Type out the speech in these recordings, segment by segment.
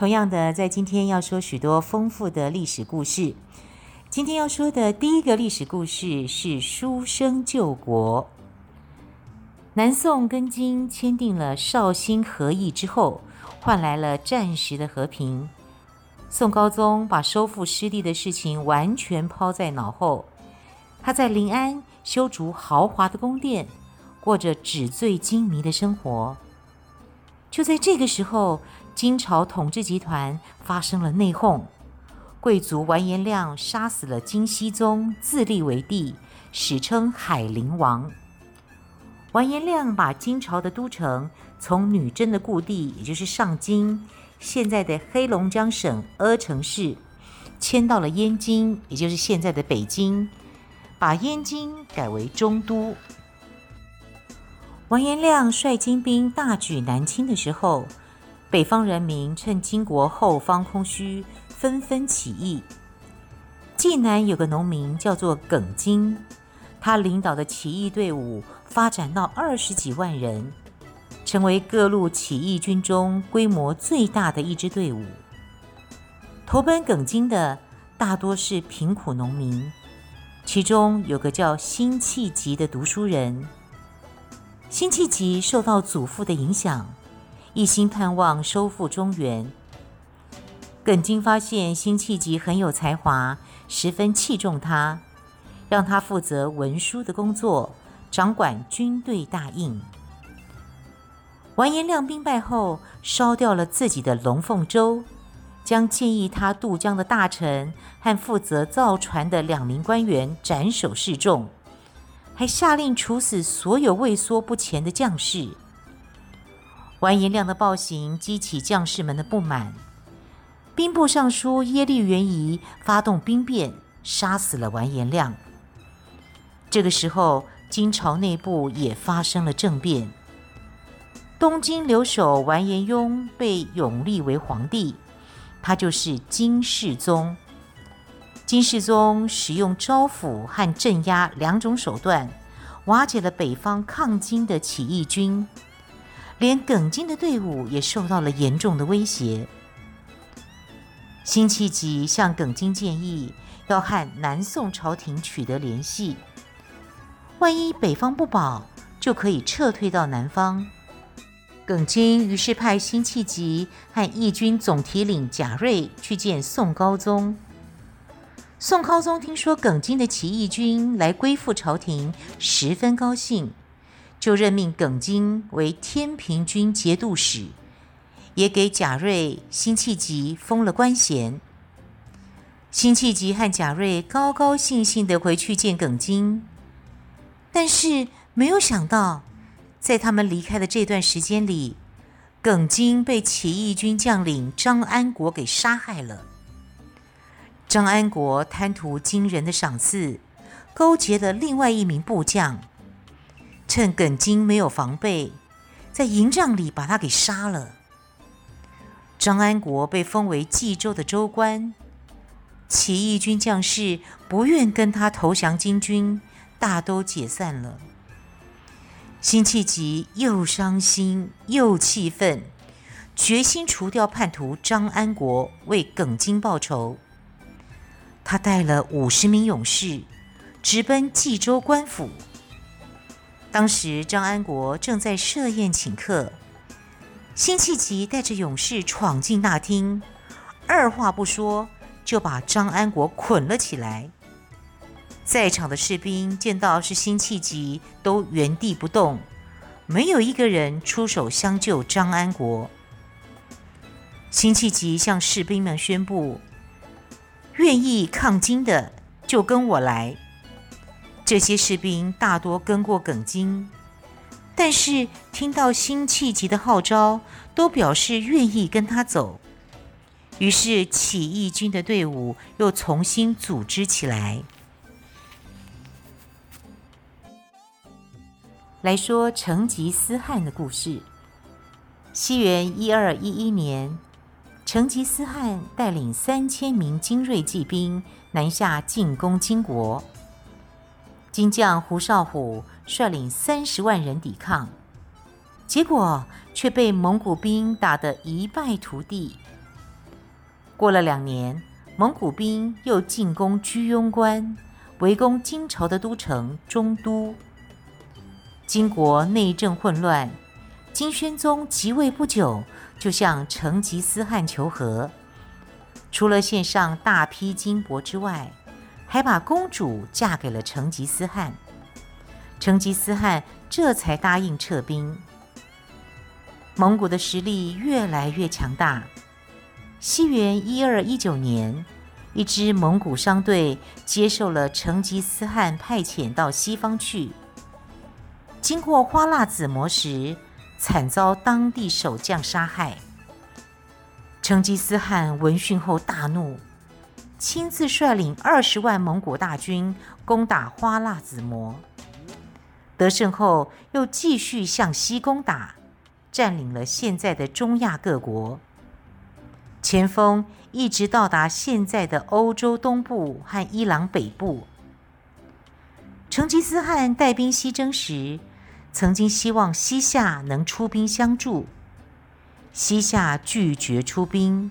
同样的，在今天要说许多丰富的历史故事。今天要说的第一个历史故事是书生救国。南宋跟金签订了绍兴和议之后，换来了暂时的和平。宋高宗把收复失地的事情完全抛在脑后，他在临安修筑豪华的宫殿，过着纸醉金迷的生活。就在这个时候，金朝统治集团发生了内讧，贵族完颜亮杀死了金熙宗，自立为帝，史称海陵王。完颜亮把金朝的都城从女真的故地，也就是上京（现在的黑龙江省阿城市）迁到了燕京，也就是现在的北京，把燕京改为中都。完颜亮率金兵大举南侵的时候，北方人民趁金国后方空虚，纷纷起义。济南有个农民叫做耿京，他领导的起义队伍。发展到二十几万人，成为各路起义军中规模最大的一支队伍。投奔耿京的大多是贫苦农民，其中有个叫辛弃疾的读书人。辛弃疾受到祖父的影响，一心盼望收复中原。耿京发现辛弃疾很有才华，十分器重他，让他负责文书的工作。掌管军队大印。完颜亮兵败后，烧掉了自己的龙凤舟，将建议他渡江的大臣和负责造船的两名官员斩首示众，还下令处死所有畏缩不前的将士。完颜亮的暴行激起将士们的不满，兵部尚书耶律元仪发动兵变，杀死了完颜亮。这个时候。金朝内部也发生了政变，东京留守完颜雍被拥立为皇帝，他就是金世宗。金世宗使用招抚和镇压两种手段，瓦解了北方抗金的起义军，连耿京的队伍也受到了严重的威胁。辛弃疾向耿京建议，要和南宋朝廷取得联系。万一北方不保，就可以撤退到南方。耿京于是派辛弃疾和义军总提领贾瑞去见宋高宗。宋高宗听说耿京的起义军来归附朝廷，十分高兴，就任命耿京为天平军节度使，也给贾瑞、辛弃疾封了官衔。辛弃疾和贾瑞高高兴兴地回去见耿京。但是没有想到，在他们离开的这段时间里，耿京被起义军将领张安国给杀害了。张安国贪图金人的赏赐，勾结了另外一名部将，趁耿京没有防备，在营帐里把他给杀了。张安国被封为冀州的州官，起义军将士不愿跟他投降金军。大都解散了。辛弃疾又伤心又气愤，决心除掉叛徒张安国，为耿京报仇。他带了五十名勇士，直奔冀州官府。当时张安国正在设宴请客，辛弃疾带着勇士闯进大厅，二话不说就把张安国捆了起来。在场的士兵见到是辛弃疾，都原地不动，没有一个人出手相救张安国。辛弃疾向士兵们宣布：“愿意抗金的就跟我来。”这些士兵大多跟过耿京，但是听到辛弃疾的号召，都表示愿意跟他走。于是起义军的队伍又重新组织起来。来说成吉思汗的故事。西元一二一一年，成吉思汗带领三千名精锐骑兵南下进攻金国。金将胡绍虎率领三十万人抵抗，结果却被蒙古兵打得一败涂地。过了两年，蒙古兵又进攻居庸关，围攻金朝的都城中都。金国内政混乱，金宣宗即位不久，就向成吉思汗求和，除了献上大批金帛之外，还把公主嫁给了成吉思汗，成吉思汗这才答应撤兵。蒙古的实力越来越强大。西元一二一九年，一支蒙古商队接受了成吉思汗派遣到西方去，经过花剌子模时，惨遭当地守将杀害。成吉思汗闻讯后大怒。亲自率领二十万蒙古大军攻打花剌子模，得胜后又继续向西攻打，占领了现在的中亚各国，前锋一直到达现在的欧洲东部和伊朗北部。成吉思汗带兵西征时，曾经希望西夏能出兵相助，西夏拒绝出兵，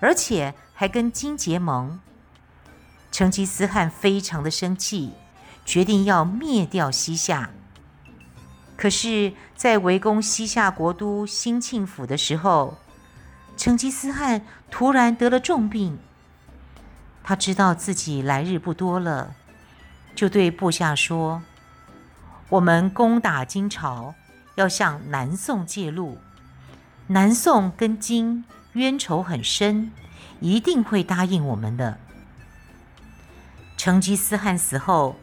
而且。还跟金结盟，成吉思汗非常的生气，决定要灭掉西夏。可是，在围攻西夏国都兴庆府的时候，成吉思汗突然得了重病。他知道自己来日不多了，就对部下说：“我们攻打金朝，要向南宋借路。南宋跟金冤仇很深。”一定会答应我们的。成吉思汗死后，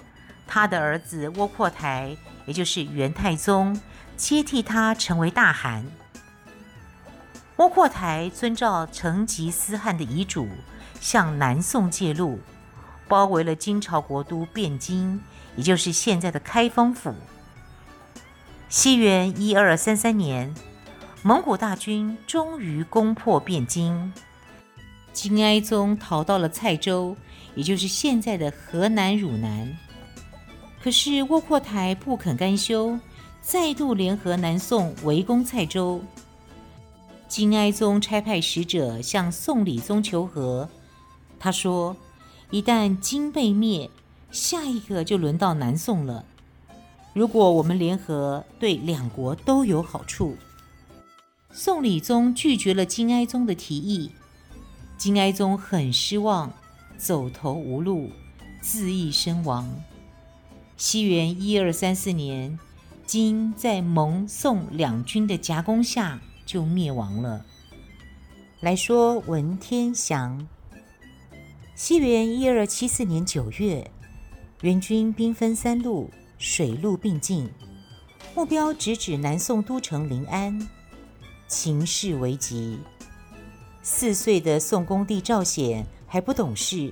他的儿子窝阔台，也就是元太宗，接替他成为大汗。窝阔台遵照成吉思汗的遗嘱，向南宋借路，包围了金朝国都汴京，也就是现在的开封府。西元一二三三年，蒙古大军终于攻破汴京。金哀宗逃到了蔡州，也就是现在的河南汝南。可是窝阔台不肯甘休，再度联合南宋围攻蔡州。金哀宗差派使者向宋理宗求和，他说：“一旦金被灭，下一个就轮到南宋了。如果我们联合，对两国都有好处。”宋理宗拒绝了金哀宗的提议。金哀宗很失望，走投无路，自缢身亡。西元一二三四年，金在蒙宋两军的夹攻下就灭亡了。来说文天祥。西元一二七四年九月，元军兵分三路，水陆并进，目标直指南宋都城临安，情势危急。四岁的宋恭帝赵显还不懂事，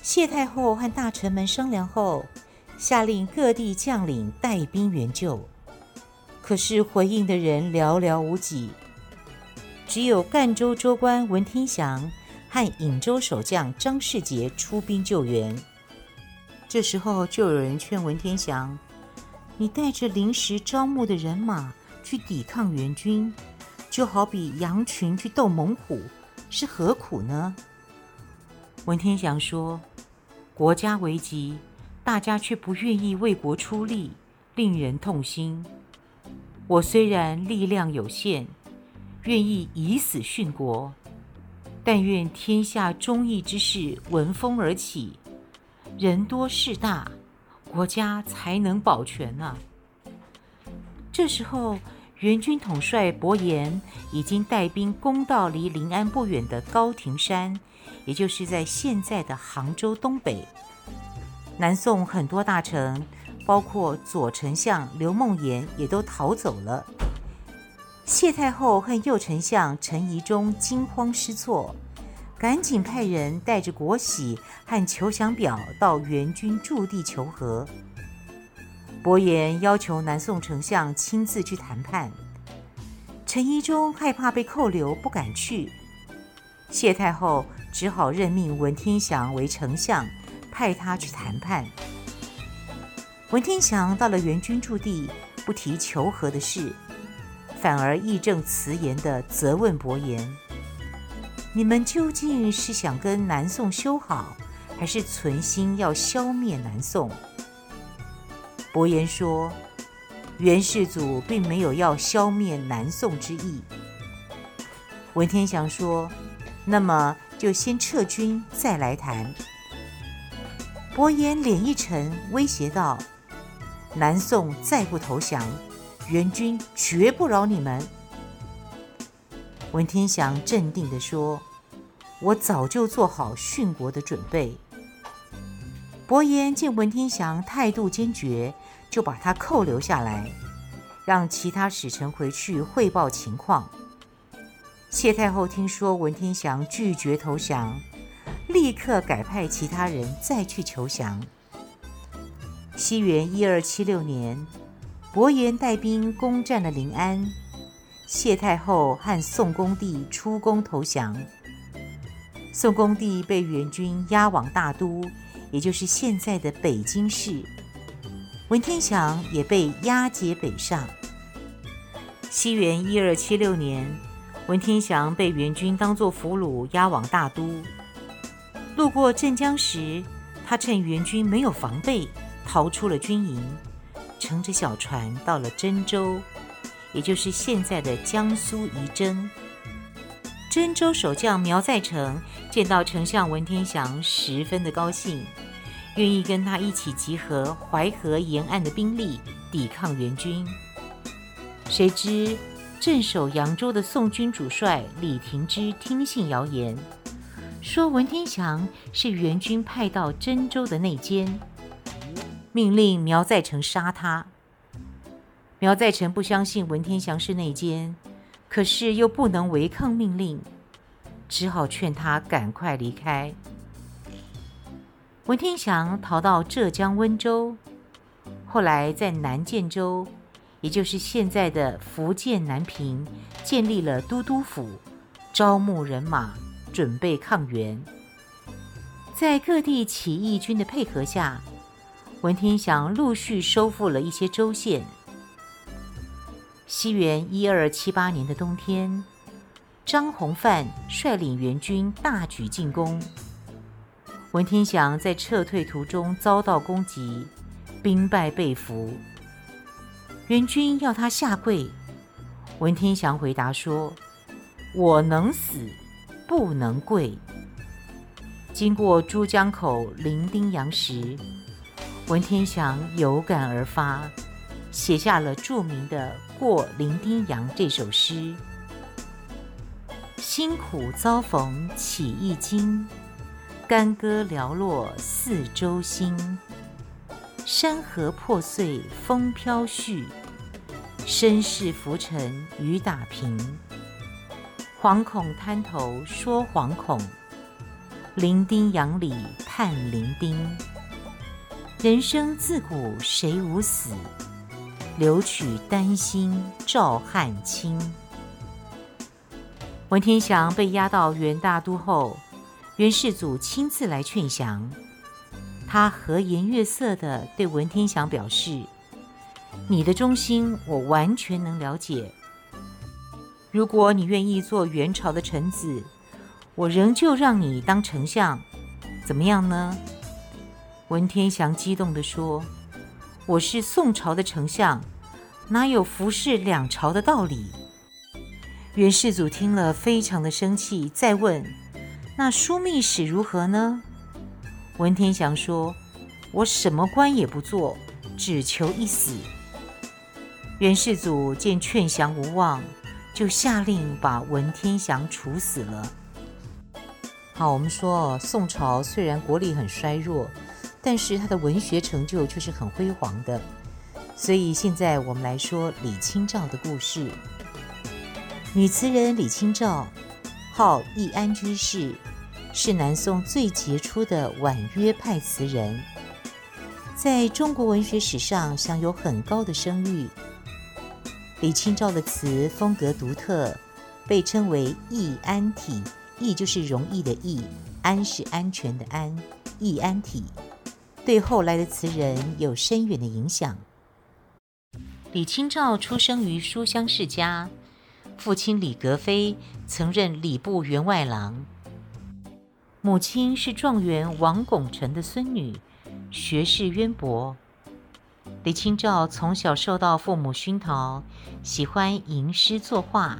谢太后和大臣们商量后，下令各地将领带兵援救。可是回应的人寥寥无几，只有赣州州官文天祥和颍州守将张世杰出兵救援。这时候就有人劝文天祥：“你带着临时招募的人马去抵抗元军。”就好比羊群去斗猛虎，是何苦呢？文天祥说：“国家危急，大家却不愿意为国出力，令人痛心。我虽然力量有限，愿意以死殉国，但愿天下忠义之士闻风而起，人多势大，国家才能保全啊。”这时候。元军统帅伯颜已经带兵攻到离临安不远的高亭山，也就是在现在的杭州东北。南宋很多大臣，包括左丞相刘梦颐，也都逃走了。谢太后和右丞相陈宜中惊慌失措，赶紧派人带着国玺和求降表到元军驻地求和。伯颜要求南宋丞相亲自去谈判，陈宜中害怕被扣留，不敢去。谢太后只好任命文天祥为丞相，派他去谈判。文天祥到了元军驻地，不提求和的事。反而义正辞严地责问伯颜：“你们究竟是想跟南宋修好，还是存心要消灭南宋？”伯颜说：“元世祖并没有要消灭南宋之意。”文天祥说：“那么就先撤军，再来谈。”伯颜脸一沉，威胁道：“南宋再不投降。”元军绝不饶你们。文天祥镇定地说：“我早就做好殉国的准备。”伯颜见文天祥态度坚决，就把他扣留下来，让其他使臣回去汇报情况。谢太后听说文天祥拒绝投降，立刻改派其他人再去求降。西元一二七六年。伯颜带兵攻占了临安，谢太后和宋恭帝出宫投降。宋恭帝被元军押往大都，也就是现在的北京市。文天祥也被押解北上。西元一二七六年，文天祥被元军当作俘虏押往大都。路过镇江时，他趁元军没有防备，逃出了军营。乘着小船到了真州，也就是现在的江苏仪征。真州守将苗再成见到丞相文天祥，十分的高兴，愿意跟他一起集合淮河沿岸的兵力抵抗元军。谁知镇守扬州的宋军主帅李廷芝听信谣言，说文天祥是元军派到真州的内奸。命令苗再成杀他。苗再成不相信文天祥是内奸，可是又不能违抗命令，只好劝他赶快离开。文天祥逃到浙江温州，后来在南建州，也就是现在的福建南平，建立了都督府，招募人马，准备抗元。在各地起义军的配合下，文天祥陆续收复了一些州县。西元一二七八年的冬天，张弘范率领元军大举进攻。文天祥在撤退途中遭到攻击，兵败被俘。元军要他下跪，文天祥回答说：“我能死，不能跪。”经过珠江口伶仃洋时，文天祥有感而发，写下了著名的《过伶仃洋》这首诗：“辛苦遭逢起义经，干戈寥落四周星。山河破碎风飘絮，身世浮沉雨打萍。惶恐滩头说惶恐，伶仃洋里盼伶仃。”人生自古谁无死，留取丹心照汗青。文天祥被押到元大都后，元世祖亲自来劝降。他和颜悦色地对文天祥表示：“你的忠心我完全能了解。如果你愿意做元朝的臣子，我仍旧让你当丞相，怎么样呢？”文天祥激动地说：“我是宋朝的丞相，哪有服侍两朝的道理？”元世祖听了非常的生气，再问：“那枢密使如何呢？”文天祥说：“我什么官也不做，只求一死。”元世祖见劝降无望，就下令把文天祥处死了。好，我们说宋朝虽然国力很衰弱。但是他的文学成就却是很辉煌的，所以现在我们来说李清照的故事。女词人李清照，号易安居士，是南宋最杰出的婉约派词人，在中国文学史上享有很高的声誉。李清照的词风格独特，被称为易安体，易就是容易的易，安是安全的安，易安体，对后来的词人有深远的影响。李清照出生于书香世家。父亲李格非曾任礼部员外郎，母亲是状元王拱辰的孙女，学识渊博。李清照从小受到父母熏陶，喜欢吟诗作画，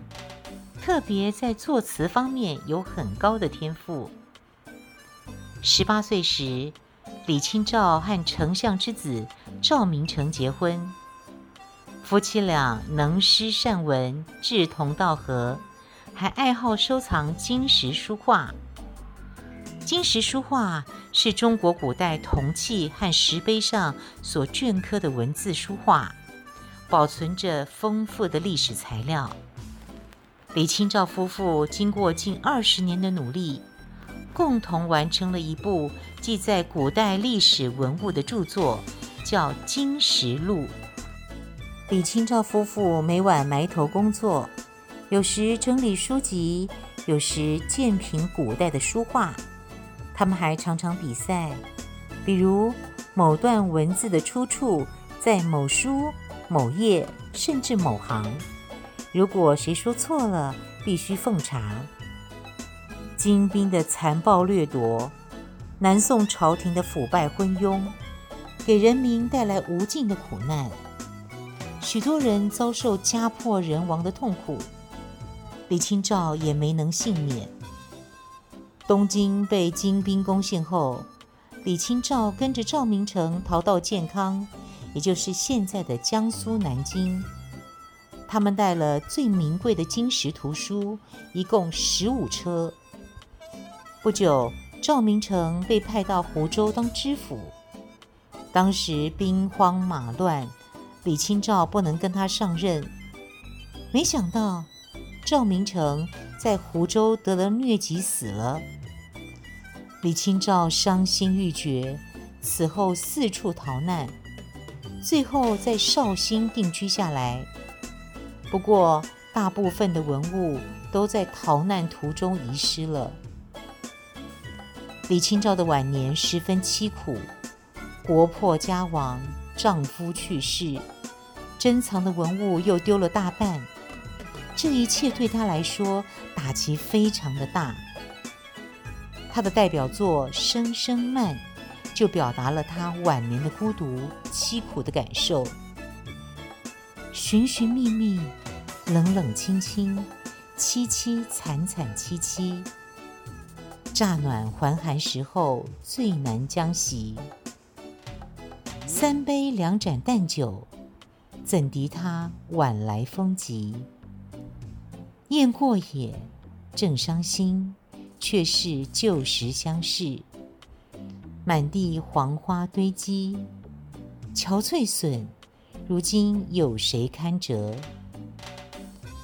特别在作词方面有很高的天赋。十八岁时，李清照和丞相之子赵明诚结婚。夫妻俩能诗善文，志同道合，还爱好收藏金石书画。金石书画是中国古代铜器和石碑上所镌刻的文字书画，保存着丰富的历史材料。李清照夫妇经过近二十年的努力，共同完成了一部记载古代历史文物的著作，叫《金石录》。李清照夫妇每晚埋头工作，有时整理书籍，有时鉴评古代的书画。他们还常常比赛，比如某段文字的出处在某书、某页，甚至某行。如果谁说错了，必须奉茶。金兵的残暴掠夺，南宋朝廷的腐败昏庸，给人民带来无尽的苦难。许多人遭受家破人亡的痛苦，李清照也没能幸免。东京被金兵攻陷后，李清照跟着赵明诚逃到建康，也就是现在的江苏南京。他们带了最名贵的金石图书，一共十五车。不久，赵明诚被派到湖州当知府。当时兵荒马乱。李清照不能跟他上任，没想到赵明诚在湖州得了疟疾死了。李清照伤心欲绝，此后四处逃难，最后在绍兴定居下来。不过，大部分的文物都在逃难途中遗失了。李清照的晚年十分凄苦，国破家亡。丈夫去世，珍藏的文物又丢了大半，这一切对她来说打击非常的大。她的代表作《声声慢》就表达了她晚年的孤独、凄苦的感受。寻寻觅觅，冷冷清清，凄凄惨惨戚戚，乍暖还寒时候最难将息。三杯两盏淡酒，怎敌他晚来风急？雁过也，正伤心，却是旧时相识。满地黄花堆积，憔悴损，如今有谁堪折？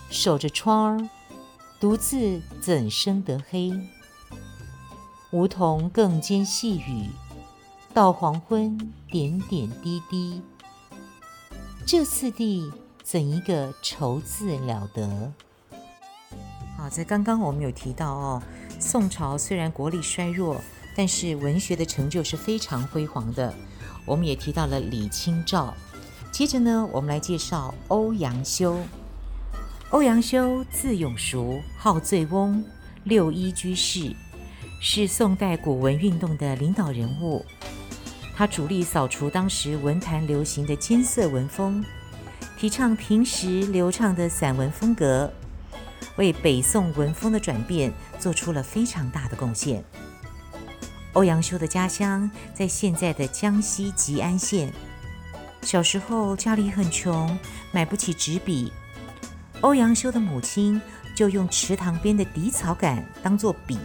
守着窗儿，独自怎生得黑？梧桐更兼细雨。到黄昏，点点滴滴。这次第，怎一个愁字了得？好，在刚刚我们有提到哦，宋朝虽然国力衰弱，但是文学的成就是非常辉煌的。我们也提到了李清照。接着呢，我们来介绍欧阳修。欧阳修字永叔，号醉翁，六一居士，是宋代古文运动的领导人物。他主力扫除当时文坛流行的艰涩文风，提倡平实流畅的散文风格，为北宋文风的转变做出了非常大的贡献。欧阳修的家乡在现在的江西吉安县。小时候家里很穷，买不起纸笔，欧阳修的母亲就用池塘边的荻草杆当做笔，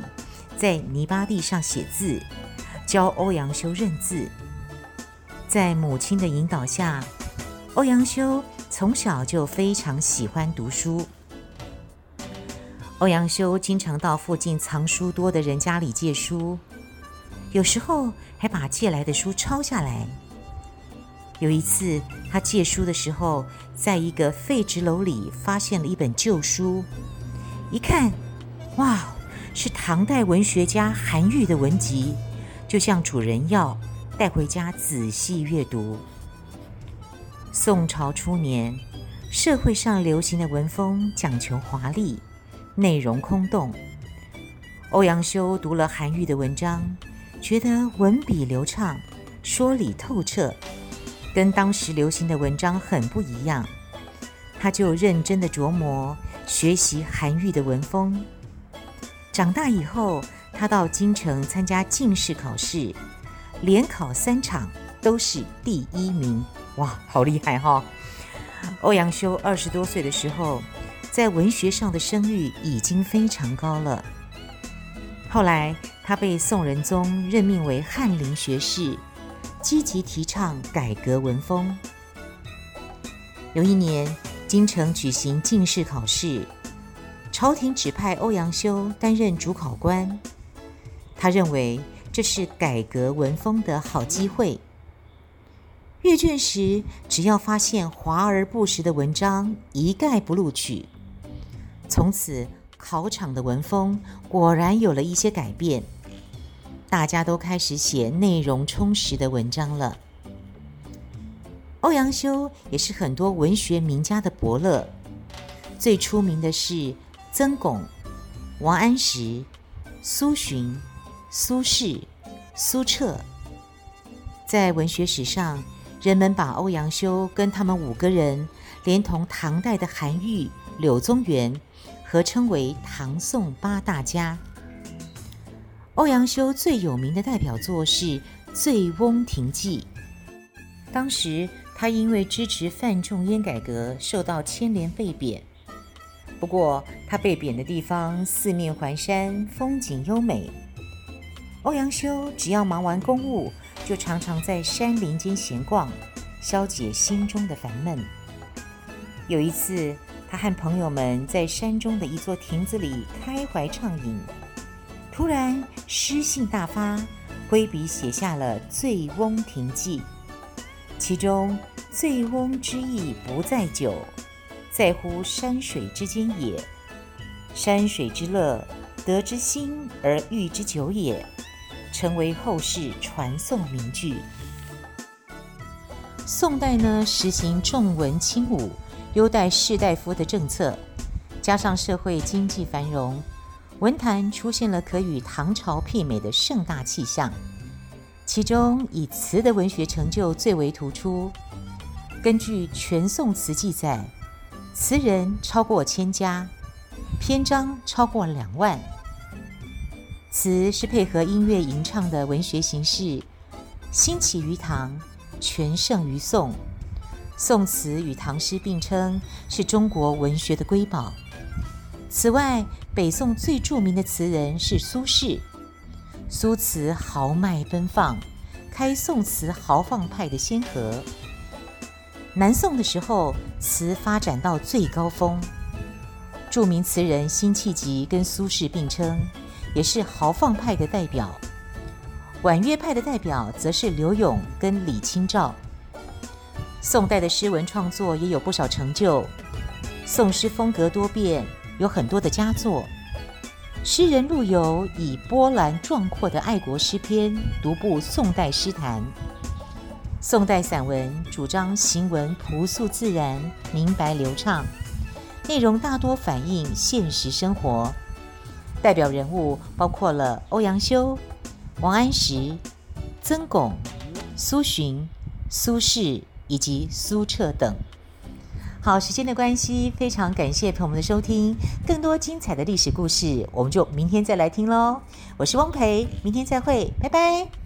在泥巴地上写字。教欧阳修认字，在母亲的引导下，欧阳修从小就非常喜欢读书。欧阳修经常到附近藏书多的人家里借书，有时候还把借来的书抄下来。有一次，他借书的时候，在一个废纸篓里发现了一本旧书，一看，哇，是唐代文学家韩愈的文集，就向主人要，带回家仔细阅读。宋朝初年，社会上流行的文风讲求华丽，内容空洞。欧阳修读了韩愈的文章，觉得文笔流畅，说理透彻。跟当时流行的文章很不一样，他就认真的琢磨学习韩愈的文风。长大以后，他到京城参加进士考试，连考三场都是第一名，哇，好厉害哈、欧阳修二十多岁的时候，在文学上的声誉已经非常高了。后来，他被宋仁宗任命为翰林学士。积极提倡改革文风。有一年，京城举行进士考试，朝廷指派欧阳修担任主考官。他认为这是改革文风的好机会。阅卷时，只要发现华而不实的文章，一概不录取。从此，考场的文风果然有了一些改变。大家都开始写内容充实的文章了。欧阳修也是很多文学名家的伯乐，最出名的是曾巩、王安石、苏洵、苏轼、苏辙。在文学史上，人们把欧阳修跟他们五个人，连同唐代的韩愈、柳宗元，合称为唐宋八大家。欧阳修最有名的代表作是《醉翁亭记》。当时他因为支持范仲淹改革，受到牵连被贬。不过他被贬的地方四面环山，风景优美。欧阳修只要忙完公务，就常常在山林间闲逛，消解心中的烦闷。有一次，他和朋友们在山中的一座亭子里开怀畅饮。突然诗兴大发，挥笔写下了《醉翁亭记》，其中“醉翁之意不在酒，在乎山水之间也。山水之乐，得之心而寓之酒也”，成为后世传颂名句。宋代呢，实行重文轻武、优待士大夫的政策，加上社会经济繁荣。文坛出现了可与唐朝媲美的盛大气象，其中以词的文学成就最为突出。根据《全宋词》记载，词人超过千家，篇章超过两万。词是配合音乐吟唱的文学形式，兴起于唐，全盛于宋。宋词与唐诗并称，是中国文学的瑰宝。此外，北宋最著名的词人是苏轼。苏词豪迈奔放，开宋词豪放派的先河。南宋的时候，词发展到最高峰。著名词人辛弃疾跟苏轼并称，也是豪放派的代表。婉约派的代表则是柳永跟李清照。宋代的诗文创作也有不少成就。宋诗风格多变。有很多的佳作，诗人陆游以波澜壮阔的爱国诗篇独步宋代诗坛。宋代散文主张行文朴素自然、明白流畅，内容大多反映现实生活。代表人物包括了欧阳修、王安石、曾巩、苏洵、苏轼以及苏辙等。好，时间的关系，非常感谢朋友们的收听。更多精彩的历史故事，我们就明天再来听喽。我是汪培，明天再会，拜拜。